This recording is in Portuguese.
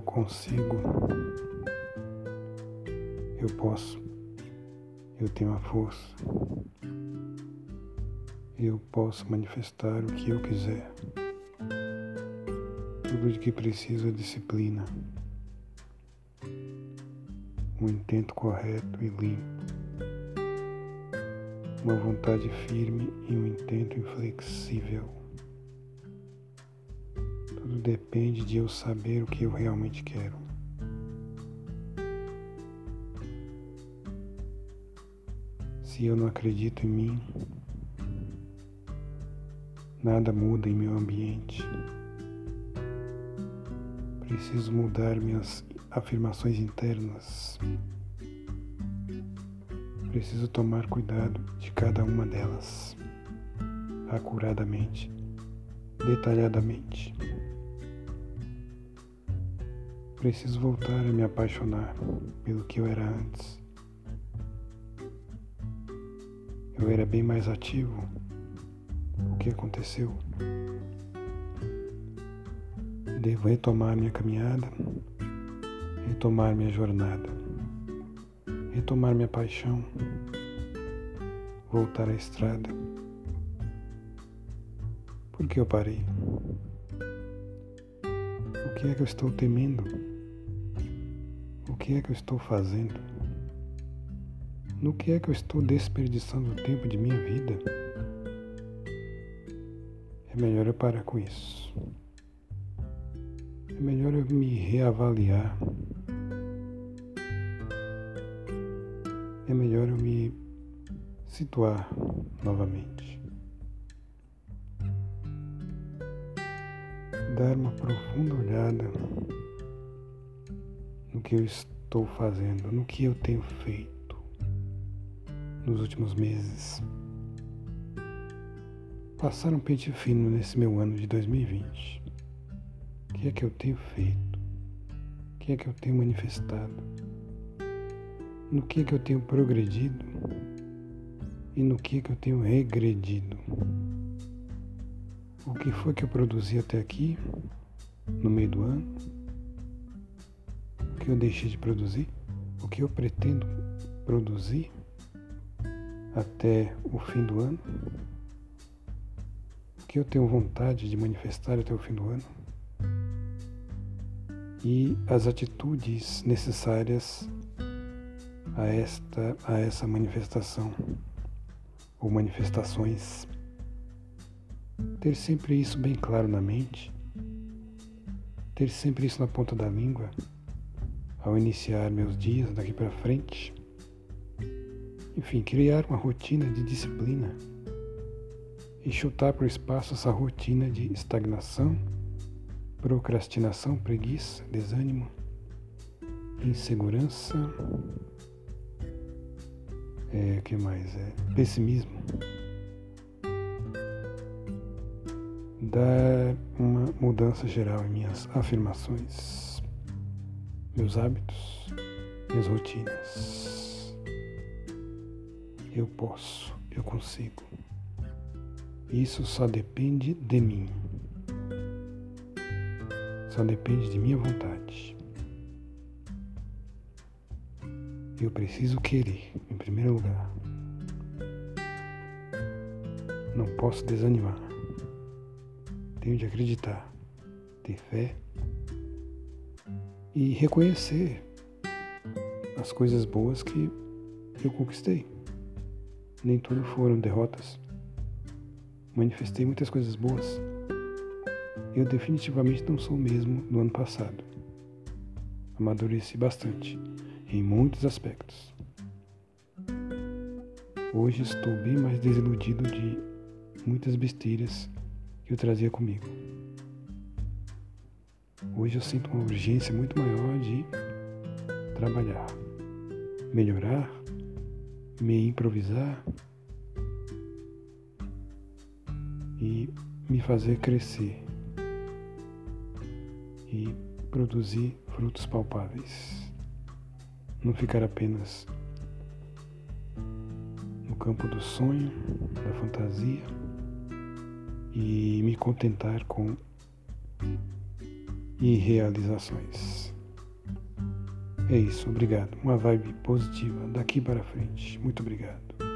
consigo, eu posso, eu tenho a força, eu posso manifestar o que eu quiser. Tudo de que preciso é disciplina, um intento correto e limpo, uma vontade firme e um intento inflexível. Depende de eu saber o que eu realmente quero. Se eu não acredito em mim, nada muda em meu ambiente. Preciso mudar minhas afirmações internas. Preciso tomar cuidado de cada uma delas, acuradamente, detalhadamente. Preciso voltar a me apaixonar pelo que eu era antes. Eu era bem mais ativo. O que aconteceu? Devo retomar minha caminhada, retomar minha jornada, retomar minha paixão, voltar à estrada. Por que eu parei? O que é que eu estou temendo? Que é que eu estou fazendo? No que é que eu estou desperdiçando o tempo de minha vida? É melhor eu parar com isso. É melhor eu me reavaliar. É melhor eu me situar novamente. Dar uma profunda olhada no que eu estou fazendo, no que eu tenho feito nos últimos meses. Passar um pente fino nesse meu ano de 2020. O que é que eu tenho feito? O que é que eu tenho manifestado? No que é que eu tenho progredido? E no que é que eu tenho regredido? O que foi que eu produzi até aqui, no meio do ano? Que eu deixei de produzir? O que eu pretendo produzir até o fim do ano? O que eu tenho vontade de manifestar até o fim do ano? e as atitudes necessárias a esta a essa manifestação ou manifestações. Ter sempre isso bem claro na mente, ter sempre isso na ponta da língua ao iniciar meus dias daqui para frente. Enfim, criar uma rotina de disciplina e chutar para o espaço essa rotina de estagnação procrastinação, preguiça, desânimo, insegurança, é, que mais é pessimismo. Dar uma mudança geral em minhas afirmações, meus hábitos, minhas rotinas. Eu posso, eu consigo. Isso só depende de mim só depende de minha vontade. Eu preciso querer, em primeiro lugar. Não posso desanimar. Tenho de acreditar, ter fé e reconhecer as coisas boas que eu conquistei. Nem tudo foram derrotas. Manifestei muitas coisas boas eu definitivamente não sou o mesmo do ano passado. Amadureci bastante, em muitos aspectos. Hoje estou bem mais desiludido de muitas besteiras que eu trazia comigo. Hoje eu sinto uma urgência muito maior de trabalhar, melhorar, me improvisar e me fazer crescer e produzir frutos palpáveis. Não ficar apenas no campo do sonho, da fantasia e me contentar com e realizações. É isso, obrigado. Uma vibe positiva daqui para frente. Muito obrigado.